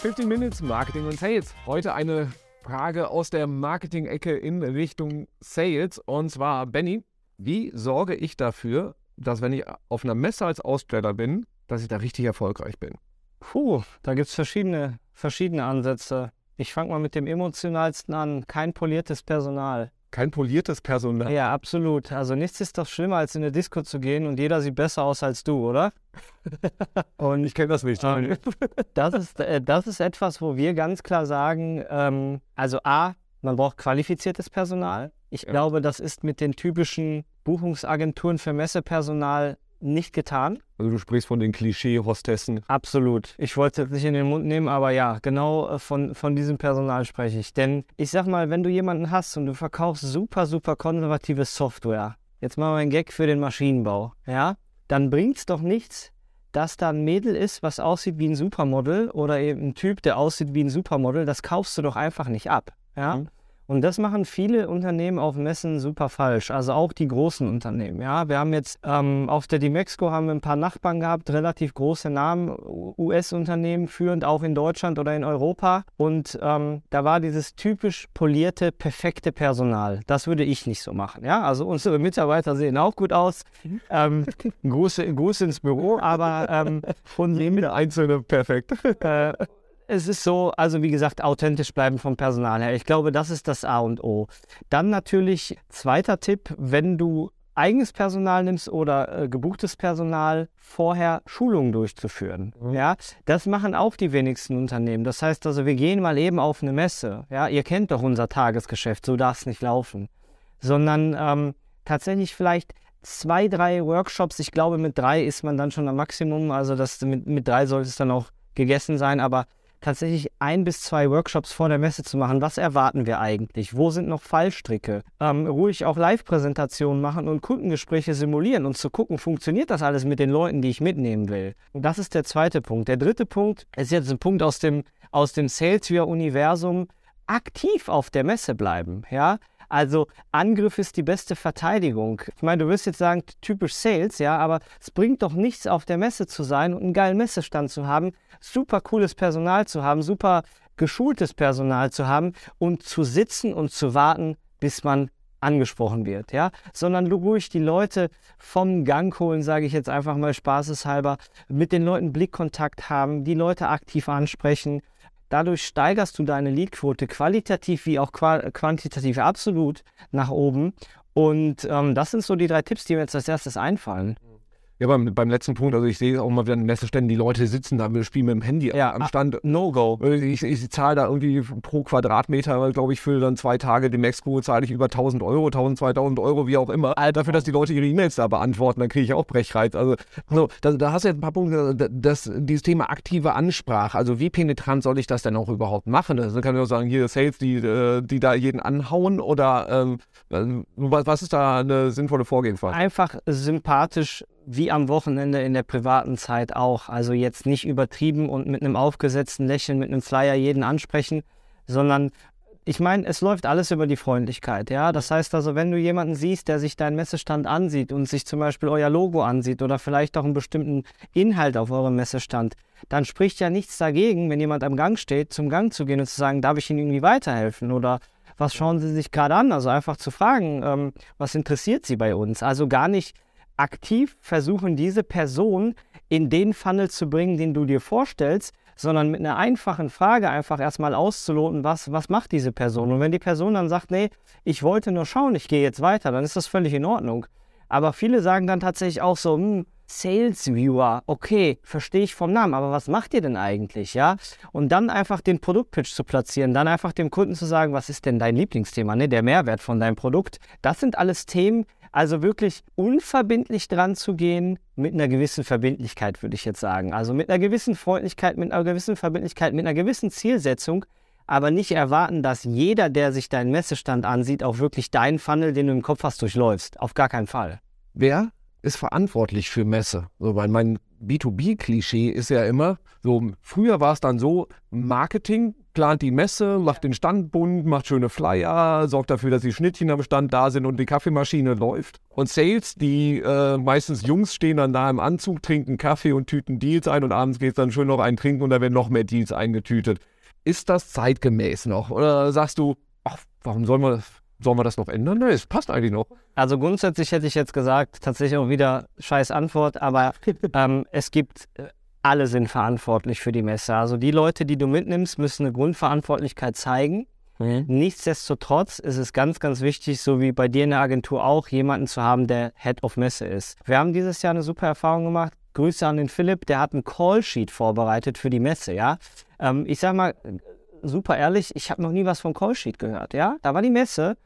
15 Minutes Marketing und Sales. Heute eine Frage aus der Marketing-Ecke in Richtung Sales. Und zwar, Benny, wie sorge ich dafür, dass wenn ich auf einer Messe als Aussteller bin, dass ich da richtig erfolgreich bin? Puh, da gibt es verschiedene, verschiedene Ansätze. Ich fange mal mit dem emotionalsten an. Kein poliertes Personal. Kein poliertes Personal. Ja, absolut. Also nichts ist doch schlimmer, als in eine Disco zu gehen und jeder sieht besser aus als du, oder? und ich kenne das nicht. Ähm, das, ist, äh, das ist etwas, wo wir ganz klar sagen, ähm, also A, man braucht qualifiziertes Personal. Ich ja. glaube, das ist mit den typischen Buchungsagenturen für Messepersonal nicht getan. Also du sprichst von den Klischee-Hostessen. Absolut. Ich wollte es nicht in den Mund nehmen, aber ja, genau äh, von, von diesem Personal spreche ich. Denn ich sag mal, wenn du jemanden hast und du verkaufst super, super konservative Software, jetzt mal ein Gag für den Maschinenbau, ja, dann bringt es doch nichts, dass da ein Mädel ist, was aussieht wie ein Supermodel oder eben ein Typ, der aussieht wie ein Supermodel, das kaufst du doch einfach nicht ab. Ja? Mhm. Und das machen viele Unternehmen auf Messen super falsch, also auch die großen Unternehmen. Ja, wir haben jetzt ähm, auf der Dimexco haben wir ein paar Nachbarn gehabt, relativ große Namen, US-Unternehmen, führend auch in Deutschland oder in Europa. Und ähm, da war dieses typisch polierte, perfekte Personal. Das würde ich nicht so machen. Ja, also unsere Mitarbeiter sehen auch gut aus. Ähm, Gruß, Gruß ins Büro, aber ähm, von jeder einzelne perfekt. Äh, es ist so, also wie gesagt, authentisch bleiben vom Personal her. Ich glaube, das ist das A und O. Dann natürlich, zweiter Tipp, wenn du eigenes Personal nimmst oder äh, gebuchtes Personal, vorher Schulungen durchzuführen. Mhm. Ja, das machen auch die wenigsten Unternehmen. Das heißt also, wir gehen mal eben auf eine Messe. Ja, ihr kennt doch unser Tagesgeschäft, so darf es nicht laufen. Sondern ähm, tatsächlich vielleicht zwei, drei Workshops. Ich glaube, mit drei ist man dann schon am Maximum. Also das, mit, mit drei sollte es dann auch gegessen sein. Aber tatsächlich ein bis zwei Workshops vor der Messe zu machen. Was erwarten wir eigentlich? Wo sind noch Fallstricke? Ähm, ruhig auch Live-Präsentationen machen und Kundengespräche simulieren und zu gucken, funktioniert das alles mit den Leuten, die ich mitnehmen will. Und das ist der zweite Punkt. Der dritte Punkt ist jetzt ein Punkt aus dem, aus dem Salesware-Universum. Aktiv auf der Messe bleiben. Ja? Also Angriff ist die beste Verteidigung. Ich meine, du wirst jetzt sagen, typisch Sales, ja, aber es bringt doch nichts, auf der Messe zu sein und einen geilen Messestand zu haben, super cooles Personal zu haben, super geschultes Personal zu haben und zu sitzen und zu warten, bis man angesprochen wird, ja, sondern ruhig die Leute vom Gang holen, sage ich jetzt einfach mal spaßeshalber, mit den Leuten Blickkontakt haben, die Leute aktiv ansprechen, Dadurch steigerst du deine Leadquote qualitativ wie auch quantitativ absolut nach oben. Und ähm, das sind so die drei Tipps, die mir jetzt als erstes einfallen. Ja, beim, beim letzten Punkt, also ich sehe auch mal wieder in Messeständen, die Leute sitzen da, wir spielen mit dem Handy ja, am Stand. No-Go. Ich, ich zahle da irgendwie pro Quadratmeter, glaube ich, für dann zwei Tage dem Expo zahle ich über 1000 Euro, 1000, 2000 Euro, wie auch immer. Alter, dafür, dass die Leute ihre E-Mails da beantworten, dann kriege ich auch Brechreiz. Also, so, da, da, hast du jetzt ein paar Punkte, das, dieses Thema aktive Ansprache, also wie penetrant soll ich das denn auch überhaupt machen? Also kann ich auch sagen, hier Sales, die, äh, die da jeden anhauen oder ähm, was ist da eine sinnvolle Vorgehensweise? Einfach sympathisch wie am Wochenende in der privaten Zeit auch. Also jetzt nicht übertrieben und mit einem aufgesetzten Lächeln, mit einem Flyer jeden ansprechen, sondern ich meine, es läuft alles über die Freundlichkeit, ja. Das heißt also, wenn du jemanden siehst, der sich deinen Messestand ansieht und sich zum Beispiel euer Logo ansieht oder vielleicht auch einen bestimmten Inhalt auf eurem Messestand, dann spricht ja nichts dagegen, wenn jemand am Gang steht, zum Gang zu gehen und zu sagen, darf ich Ihnen irgendwie weiterhelfen oder was schauen Sie sich gerade an? Also einfach zu fragen, ähm, was interessiert Sie bei uns? Also gar nicht aktiv versuchen, diese Person in den Funnel zu bringen, den du dir vorstellst, sondern mit einer einfachen Frage einfach erstmal auszuloten, was, was macht diese Person. Und wenn die Person dann sagt, nee, ich wollte nur schauen, ich gehe jetzt weiter, dann ist das völlig in Ordnung. Aber viele sagen dann tatsächlich auch so, hm, Sales Viewer, okay, verstehe ich vom Namen, aber was macht ihr denn eigentlich, ja? Und dann einfach den Produktpitch zu platzieren, dann einfach dem Kunden zu sagen, was ist denn dein Lieblingsthema, ne? Der Mehrwert von deinem Produkt. Das sind alles Themen, also wirklich unverbindlich dran zu gehen, mit einer gewissen Verbindlichkeit, würde ich jetzt sagen. Also mit einer gewissen Freundlichkeit, mit einer gewissen Verbindlichkeit, mit einer gewissen Zielsetzung, aber nicht erwarten, dass jeder, der sich deinen Messestand ansieht, auch wirklich deinen Funnel, den du im Kopf hast, durchläufst. Auf gar keinen Fall. Wer ist verantwortlich für Messe? So, weil mein B2B-Klischee ist ja immer, so früher war es dann so, Marketing plant die Messe, macht den Stand bunt, macht schöne Flyer, sorgt dafür, dass die Schnittchen am Stand da sind und die Kaffeemaschine läuft. Und Sales, die äh, meistens Jungs stehen dann da im Anzug, trinken Kaffee und tüten Deals ein und abends geht es dann schön noch ein Trinken und da werden noch mehr Deals eingetütet. Ist das zeitgemäß noch? Oder sagst du, ach, warum sollen wir, sollen wir das noch ändern? Ne, es passt eigentlich noch. Also grundsätzlich hätte ich jetzt gesagt, tatsächlich auch wieder scheiß Antwort, aber ähm, es gibt alle sind verantwortlich für die Messe. Also die Leute, die du mitnimmst, müssen eine Grundverantwortlichkeit zeigen. Mhm. Nichtsdestotrotz ist es ganz, ganz wichtig, so wie bei dir in der Agentur auch, jemanden zu haben, der Head of Messe ist. Wir haben dieses Jahr eine super Erfahrung gemacht. Grüße an den Philipp, der hat ein Callsheet vorbereitet für die Messe, ja. Ähm, ich sag mal, super ehrlich, ich habe noch nie was vom Callsheet gehört, ja. Da war die Messe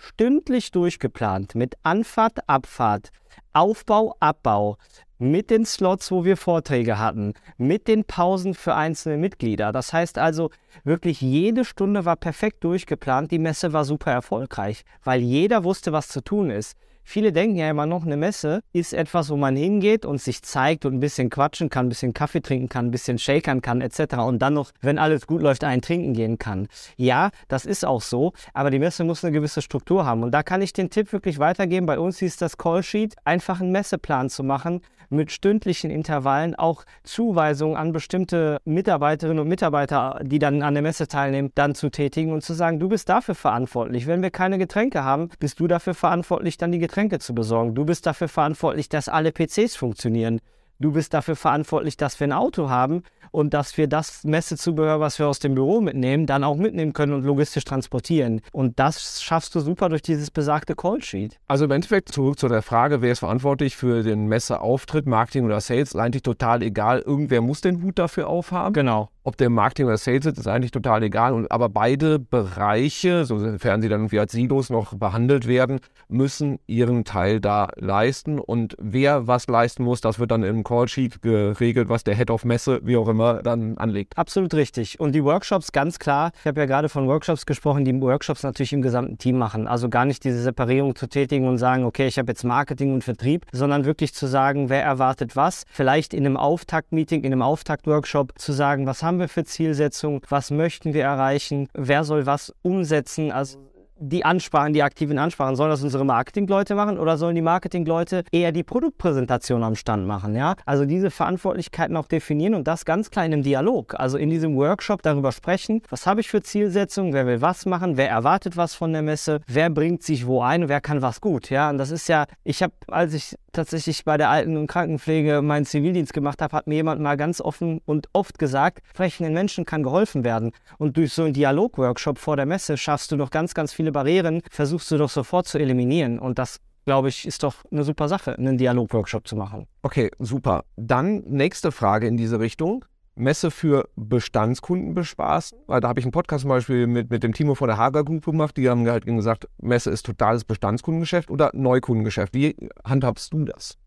stündlich durchgeplant mit Anfahrt, Abfahrt, Aufbau, Abbau, mit den Slots, wo wir Vorträge hatten, mit den Pausen für einzelne Mitglieder. Das heißt also, wirklich jede Stunde war perfekt durchgeplant. Die Messe war super erfolgreich, weil jeder wusste, was zu tun ist. Viele denken ja immer noch, eine Messe ist etwas, wo man hingeht und sich zeigt und ein bisschen quatschen kann, ein bisschen Kaffee trinken kann, ein bisschen shakern kann, etc. Und dann noch, wenn alles gut läuft, einen trinken gehen kann. Ja, das ist auch so, aber die Messe muss eine gewisse Struktur haben. Und da kann ich den Tipp wirklich weitergeben. Bei uns hieß das Callsheet, einfach einen Messeplan zu machen, mit stündlichen Intervallen auch Zuweisungen an bestimmte Mitarbeiterinnen und Mitarbeiter, die dann an der Messe teilnehmen, dann zu tätigen und zu sagen, du bist dafür verantwortlich. Wenn wir keine Getränke haben, bist du dafür verantwortlich, dann die Getränke zu besorgen. Du bist dafür verantwortlich, dass alle PCs funktionieren. Du bist dafür verantwortlich, dass wir ein Auto haben und dass wir das Messezubehör, was wir aus dem Büro mitnehmen, dann auch mitnehmen können und logistisch transportieren. Und das schaffst du super durch dieses besagte Callsheet. Also im Endeffekt zurück zu der Frage, wer ist verantwortlich für den Messeauftritt, Marketing oder Sales, eigentlich total egal. Irgendwer muss den Hut dafür aufhaben. Genau ob der Marketing oder Sales ist, ist eigentlich total egal. Und, aber beide Bereiche, sofern sie dann irgendwie als Silos noch behandelt werden, müssen ihren Teil da leisten. Und wer was leisten muss, das wird dann im Callsheet geregelt, was der Head of Messe, wie auch immer, dann anlegt. Absolut richtig. Und die Workshops, ganz klar, ich habe ja gerade von Workshops gesprochen, die Workshops natürlich im gesamten Team machen. Also gar nicht diese Separierung zu tätigen und sagen, okay, ich habe jetzt Marketing und Vertrieb, sondern wirklich zu sagen, wer erwartet was. Vielleicht in einem Auftaktmeeting, in einem Auftaktworkshop zu sagen, was haben haben wir für Zielsetzungen, was möchten wir erreichen, wer soll was umsetzen. Also die Ansprachen, die aktiven Ansprachen, sollen das unsere Marketingleute machen oder sollen die Marketingleute eher die Produktpräsentation am Stand machen? Ja? Also diese Verantwortlichkeiten auch definieren und das ganz klein im Dialog. Also in diesem Workshop darüber sprechen, was habe ich für Zielsetzungen, wer will was machen, wer erwartet was von der Messe, wer bringt sich wo ein wer kann was gut. Ja? Und das ist ja, ich habe, als ich tatsächlich bei der Alten- und Krankenpflege meinen Zivildienst gemacht habe, hat mir jemand mal ganz offen und oft gesagt, sprechenden Menschen kann geholfen werden. Und durch so einen Dialogworkshop vor der Messe schaffst du doch ganz, ganz viele Barrieren, versuchst du doch sofort zu eliminieren. Und das glaube ich, ist doch eine super Sache, einen Dialogworkshop zu machen. Okay, super. Dann nächste Frage in diese Richtung. Messe für Bestandskunden bespaßen. Weil da habe ich einen Podcast zum Beispiel mit, mit dem Timo von der Hager Group gemacht. Die haben halt gesagt, Messe ist totales Bestandskundengeschäft oder Neukundengeschäft. Wie handhabst du das?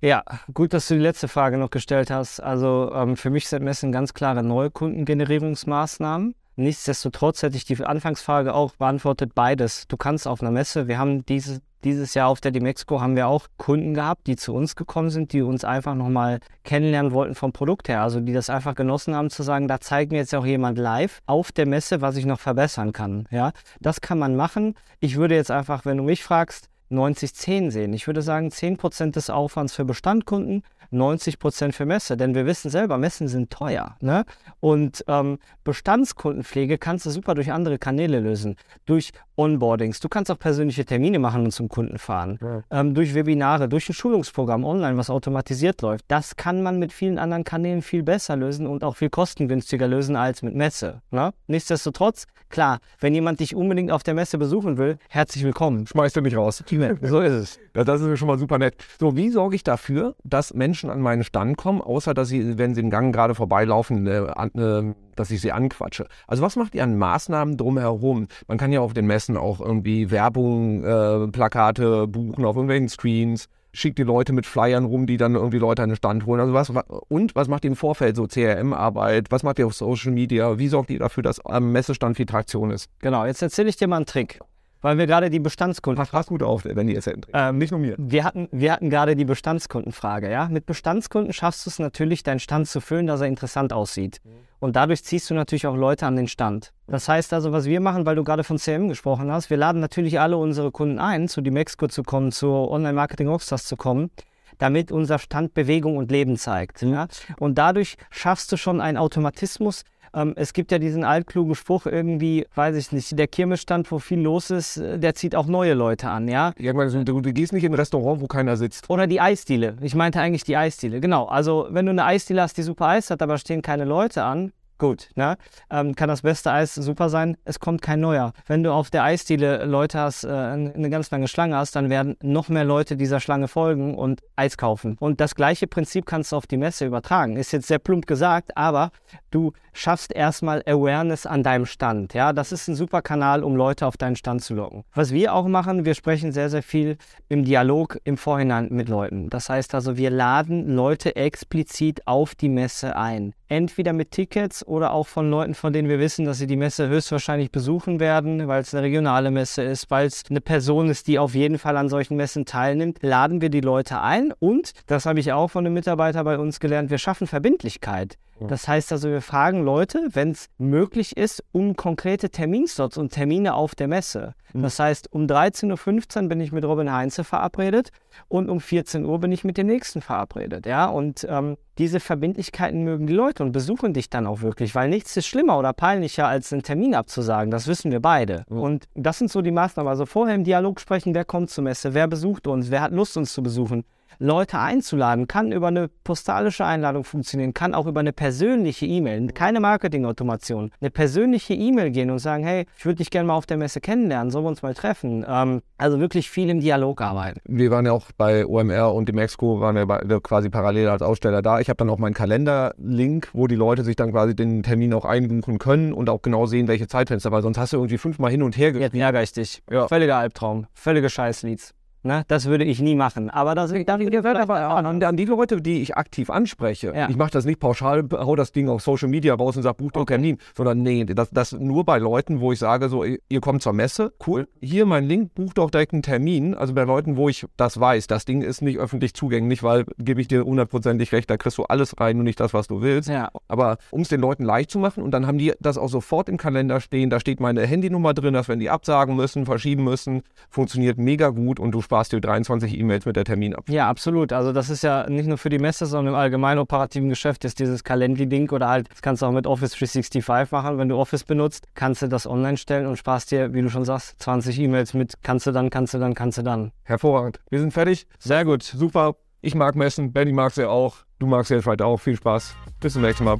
Ja, gut, dass du die letzte Frage noch gestellt hast. Also ähm, für mich sind Messen ganz klare Neukundengenerierungsmaßnahmen. Nichtsdestotrotz hätte ich die Anfangsfrage auch beantwortet, beides. Du kannst auf einer Messe, wir haben diese dieses Jahr auf der Demexco haben wir auch Kunden gehabt, die zu uns gekommen sind, die uns einfach nochmal kennenlernen wollten vom Produkt her. Also die das einfach genossen haben zu sagen, da zeigt mir jetzt auch jemand live auf der Messe, was ich noch verbessern kann. Ja, das kann man machen. Ich würde jetzt einfach, wenn du mich fragst, 90-10 sehen. Ich würde sagen, 10% des Aufwands für Bestandkunden, 90 Prozent für Messe. Denn wir wissen selber, Messen sind teuer. Ne? Und ähm, Bestandskundenpflege kannst du super durch andere Kanäle lösen. Durch Onboardings. Du kannst auch persönliche Termine machen und zum Kunden fahren. Ja. Ähm, durch Webinare, durch ein Schulungsprogramm online, was automatisiert läuft. Das kann man mit vielen anderen Kanälen viel besser lösen und auch viel kostengünstiger lösen als mit Messe. Ne? Nichtsdestotrotz, klar, wenn jemand dich unbedingt auf der Messe besuchen will, herzlich willkommen. Schmeißt du mich raus. So ist es. Ja, das ist schon mal super nett. So, wie sorge ich dafür, dass Menschen an meinen Stand kommen, außer dass sie, wenn sie den Gang gerade vorbeilaufen, äh, äh, dass ich sie anquatsche? Also was macht ihr an Maßnahmen drumherum? Man kann ja auf den Messen auch irgendwie Werbung, äh, Plakate buchen auf irgendwelchen Screens schickt die Leute mit Flyern rum, die dann irgendwie Leute an den Stand holen. Also was, und was macht ihr im Vorfeld so CRM-Arbeit? Was macht ihr auf Social Media? Wie sorgt ihr dafür, dass am Messestand viel Traktion ist? Genau, jetzt erzähle ich dir mal einen Trick. Weil wir gerade die Bestandskunden. Passt gut auf, wenn die trinken. Ähm, Nicht nur mir. Wir hatten, wir hatten gerade die Bestandskundenfrage. Ja? Mit Bestandskunden schaffst du es natürlich, deinen Stand zu füllen, dass er interessant aussieht. Und dadurch ziehst du natürlich auch Leute an den Stand. Das heißt also, was wir machen, weil du gerade von CM gesprochen hast, wir laden natürlich alle unsere Kunden ein, zu die Mexiko zu kommen, zu Online-Marketing Rockstars zu kommen, damit unser Stand Bewegung und Leben zeigt. Ja? Und dadurch schaffst du schon einen Automatismus, ähm, es gibt ja diesen altklugen Spruch irgendwie, weiß ich nicht, der Kirmesstand, wo viel los ist, äh, der zieht auch neue Leute an, ja? Irgendwann, du, du gehst nicht in ein Restaurant, wo keiner sitzt. Oder die Eisdiele. Ich meinte eigentlich die Eisdiele. Genau. Also, wenn du eine Eisdiele hast, die super Eis hat, aber stehen keine Leute an, gut, ne? Ähm, kann das beste Eis super sein, es kommt kein neuer. Wenn du auf der Eisdiele Leute hast, äh, eine ganz lange Schlange hast, dann werden noch mehr Leute dieser Schlange folgen und Eis kaufen. Und das gleiche Prinzip kannst du auf die Messe übertragen. Ist jetzt sehr plump gesagt, aber du schaffst erstmal Awareness an deinem Stand. Ja, das ist ein super Kanal, um Leute auf deinen Stand zu locken. Was wir auch machen, wir sprechen sehr, sehr viel im Dialog im Vorhinein mit Leuten. Das heißt also, wir laden Leute explizit auf die Messe ein. Entweder mit Tickets oder auch von Leuten, von denen wir wissen, dass sie die Messe höchstwahrscheinlich besuchen werden, weil es eine regionale Messe ist, weil es eine Person ist, die auf jeden Fall an solchen Messen teilnimmt, laden wir die Leute ein und, das habe ich auch von einem Mitarbeiter bei uns gelernt, wir schaffen Verbindlichkeit. Das heißt also, wir fragen Leute, wenn es möglich ist, um konkrete Terminslots und Termine auf der Messe. Das heißt, um 13.15 Uhr bin ich mit Robin Heinze verabredet und um 14 Uhr bin ich mit dem nächsten verabredet. Ja? Und ähm, diese Verbindlichkeiten mögen die Leute und besuchen dich dann auch wirklich, weil nichts ist schlimmer oder peinlicher, als einen Termin abzusagen. Das wissen wir beide. Mhm. Und das sind so die Maßnahmen. Also vorher im Dialog sprechen, wer kommt zur Messe, wer besucht uns, wer hat Lust, uns zu besuchen. Leute einzuladen, kann über eine postalische Einladung funktionieren, kann auch über eine persönliche E-Mail, keine Marketing-Automation, eine persönliche E-Mail gehen und sagen, hey, ich würde dich gerne mal auf der Messe kennenlernen, sollen wir uns mal treffen? Ähm, also wirklich viel im Dialog arbeiten. Wir waren ja auch bei OMR und dem Exco, waren ja bei, quasi parallel als Aussteller da. Ich habe dann auch meinen Kalender-Link, wo die Leute sich dann quasi den Termin auch einbuchen können und auch genau sehen, welche Zeitfenster, weil sonst hast du irgendwie fünfmal hin und her Jetzt ärgere ich dich. Ja. Völliger Albtraum, völlige Scheißleads. Ne? Das würde ich nie machen. Aber das Ich werde aber an, an die Leute, die ich aktiv anspreche, Ja. ich mache das nicht pauschal, hau das Ding auf Social Media raus und sage, buch doch Termin, sondern nee, das, das nur bei Leuten, wo ich sage, so, ihr kommt zur Messe, cool, hier mein Link, buch doch direkt einen Termin. Also bei Leuten, wo ich das weiß, das Ding ist nicht öffentlich zugänglich, weil, gebe ich dir hundertprozentig recht, da kriegst du alles rein und nicht das, was du willst. Ja. Aber um es den Leuten leicht zu machen und dann haben die das auch sofort im Kalender stehen, da steht meine Handynummer drin, dass wenn die absagen müssen, verschieben müssen, funktioniert mega gut und du sparst dir 23 E-Mails mit der Termin ab. Ja, absolut. Also das ist ja nicht nur für die Messe, sondern im allgemeinen operativen Geschäft ist dieses Calendly-Ding oder halt, das kannst du auch mit Office 365 machen. Wenn du Office benutzt, kannst du das online stellen und sparst dir, wie du schon sagst, 20 E-Mails mit kannst du dann, kannst du dann, kannst du dann. Hervorragend. Wir sind fertig. Sehr gut. Super. Ich mag Messen. Benny mag sie auch. Du magst sie jetzt weiter auch. Viel Spaß. Bis zum nächsten Mal.